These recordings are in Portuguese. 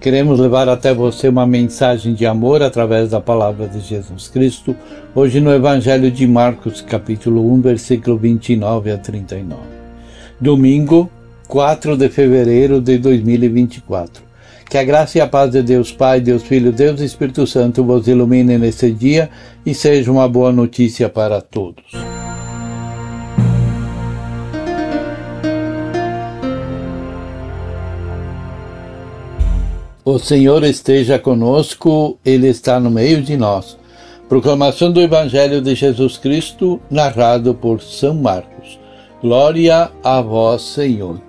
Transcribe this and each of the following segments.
Queremos levar até você uma mensagem de amor através da palavra de Jesus Cristo, hoje no Evangelho de Marcos, capítulo 1, versículo 29 a 39. Domingo, 4 de fevereiro de 2024. Que a graça e a paz de Deus Pai, Deus Filho, Deus Espírito Santo vos ilumine nesse dia e seja uma boa notícia para todos. O Senhor esteja conosco, Ele está no meio de nós. Proclamação do Evangelho de Jesus Cristo, narrado por São Marcos. Glória a vós, Senhor.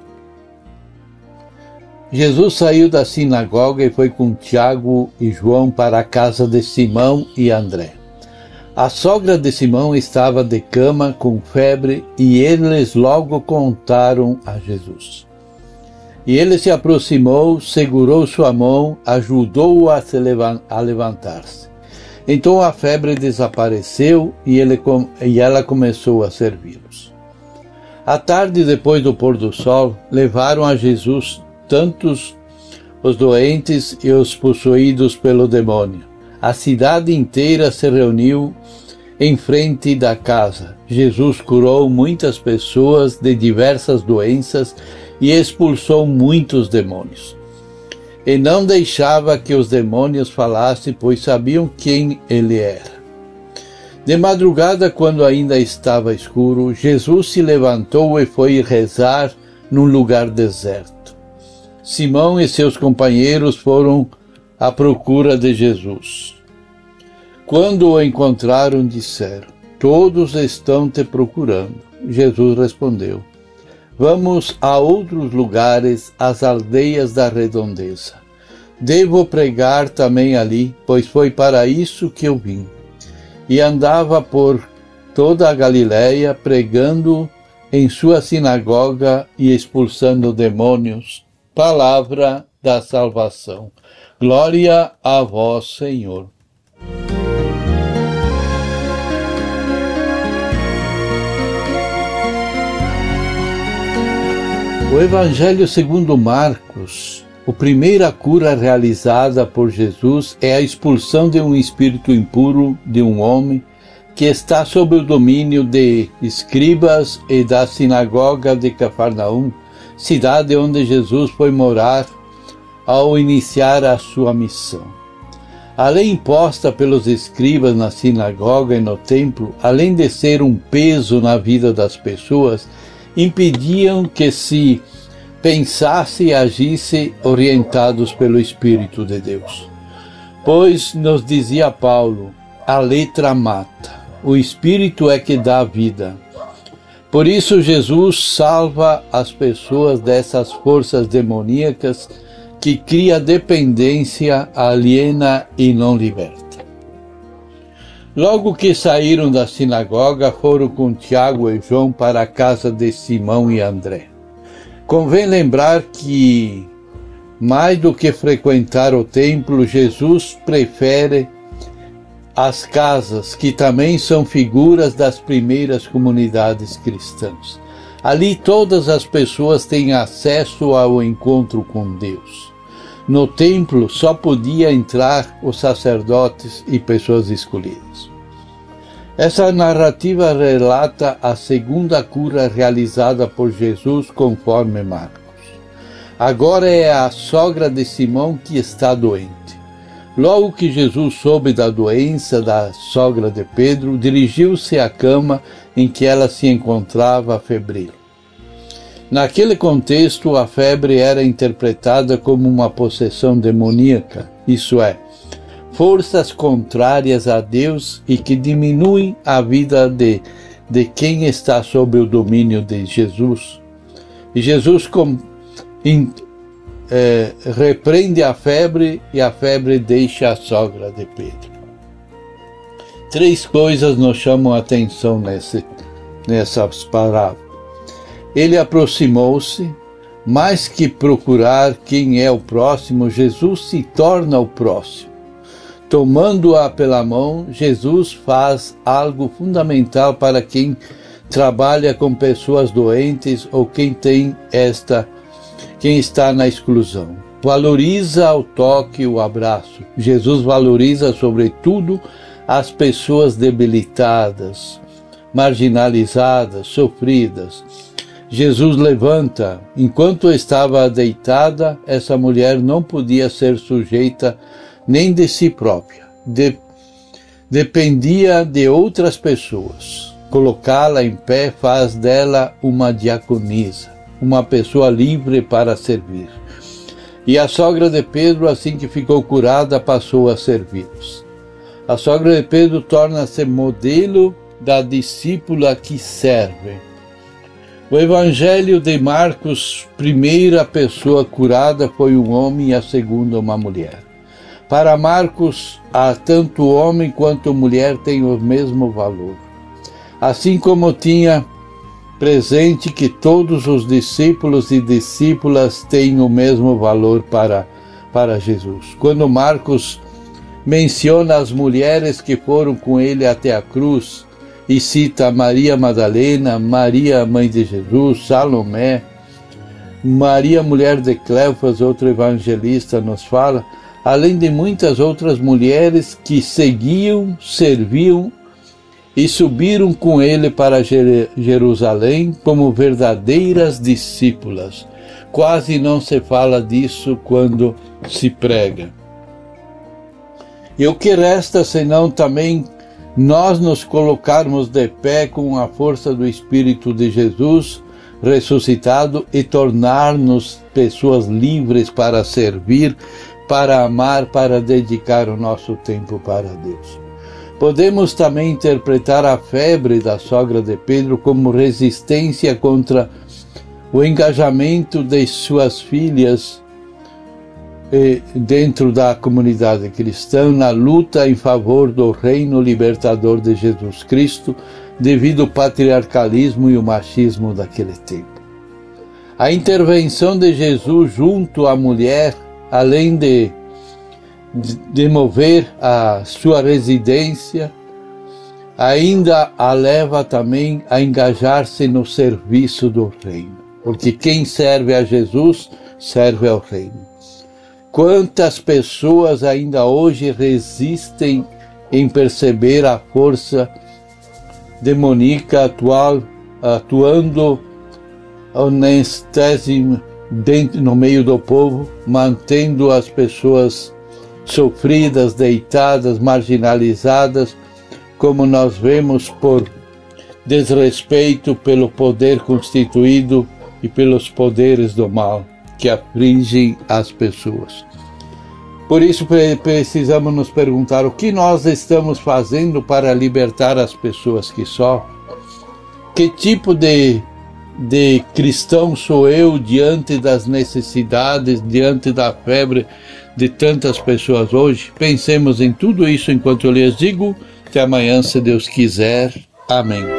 Jesus saiu da sinagoga e foi com Tiago e João para a casa de Simão e André. A sogra de Simão estava de cama com febre e eles logo contaram a Jesus. E ele se aproximou, segurou sua mão, ajudou-o a, a levantar-se. Então a febre desapareceu e, ele, e ela começou a servi-los. À tarde, depois do pôr do sol, levaram a Jesus tantos os doentes e os possuídos pelo demônio. A cidade inteira se reuniu em frente da casa. Jesus curou muitas pessoas de diversas doenças e expulsou muitos demônios. E não deixava que os demônios falassem, pois sabiam quem ele era. De madrugada, quando ainda estava escuro, Jesus se levantou e foi rezar num lugar deserto. Simão e seus companheiros foram à procura de Jesus. Quando o encontraram, disseram: Todos estão te procurando. Jesus respondeu: Vamos a outros lugares, às aldeias da redondeza. Devo pregar também ali, pois foi para isso que eu vim. E andava por toda a Galiléia pregando em sua sinagoga e expulsando demônios. Palavra da salvação. Glória a vós, Senhor. O Evangelho segundo Marcos, a primeira cura realizada por Jesus é a expulsão de um espírito impuro de um homem que está sob o domínio de escribas e da sinagoga de Cafarnaum, cidade onde Jesus foi morar ao iniciar a sua missão. A lei imposta pelos escribas na sinagoga e no templo, além de ser um peso na vida das pessoas, impediam que se pensasse e agisse orientados pelo Espírito de Deus. Pois, nos dizia Paulo, a letra mata, o Espírito é que dá vida. Por isso, Jesus salva as pessoas dessas forças demoníacas que cria dependência, aliena e não liberta. Logo que saíram da sinagoga, foram com Tiago e João para a casa de Simão e André. Convém lembrar que, mais do que frequentar o templo, Jesus prefere as casas, que também são figuras das primeiras comunidades cristãs. Ali todas as pessoas têm acesso ao encontro com Deus. No templo só podia entrar os sacerdotes e pessoas escolhidas. Essa narrativa relata a segunda cura realizada por Jesus conforme Marcos. Agora é a sogra de Simão que está doente. Logo que Jesus soube da doença da sogra de Pedro, dirigiu-se à cama em que ela se encontrava febril. Naquele contexto, a febre era interpretada como uma possessão demoníaca, isso é, forças contrárias a Deus e que diminuem a vida de, de quem está sob o domínio de Jesus. E Jesus com, in, é, repreende a febre e a febre deixa a sogra de Pedro. Três coisas nos chamam a atenção nesse, nessas parábolas. Ele aproximou-se, mais que procurar quem é o próximo, Jesus se torna o próximo. Tomando-a pela mão, Jesus faz algo fundamental para quem trabalha com pessoas doentes ou quem tem esta, quem está na exclusão. Valoriza o toque, o abraço. Jesus valoriza, sobretudo, as pessoas debilitadas, marginalizadas, sofridas. Jesus levanta. Enquanto estava deitada, essa mulher não podia ser sujeita nem de si própria. De, dependia de outras pessoas. Colocá-la em pé faz dela uma diaconisa, uma pessoa livre para servir. E a sogra de Pedro, assim que ficou curada, passou a servi-los. A sogra de Pedro torna-se modelo da discípula que serve. O Evangelho de Marcos, primeira pessoa curada foi um homem e a segunda uma mulher. Para Marcos, a tanto homem quanto mulher têm o mesmo valor. Assim como tinha presente que todos os discípulos e discípulas têm o mesmo valor para, para Jesus. Quando Marcos menciona as mulheres que foram com ele até a cruz e cita Maria Madalena, Maria mãe de Jesus, Salomé, Maria mulher de Cleofas, outro evangelista nos fala, além de muitas outras mulheres que seguiam, serviam e subiram com ele para Jerusalém como verdadeiras discípulas. Quase não se fala disso quando se prega. E o que resta senão também nós nos colocarmos de pé com a força do Espírito de Jesus ressuscitado e tornar-nos pessoas livres para servir, para amar, para dedicar o nosso tempo para Deus. Podemos também interpretar a febre da sogra de Pedro como resistência contra o engajamento de suas filhas dentro da comunidade cristã na luta em favor do reino libertador de Jesus Cristo, devido ao patriarcalismo e o machismo daquele tempo. A intervenção de Jesus junto à mulher, além de demover a sua residência, ainda a leva também a engajar-se no serviço do reino, porque quem serve a Jesus serve ao reino. Quantas pessoas ainda hoje resistem em perceber a força demoníaca atual atuando anestésimo dentro no meio do povo, mantendo as pessoas sofridas, deitadas, marginalizadas, como nós vemos por desrespeito pelo poder constituído e pelos poderes do mal que afligem as pessoas. Por isso precisamos nos perguntar o que nós estamos fazendo para libertar as pessoas que sofrem. Que tipo de, de cristão sou eu diante das necessidades, diante da febre de tantas pessoas hoje? Pensemos em tudo isso enquanto eu lhes digo. Até amanhã, se Deus quiser. Amém.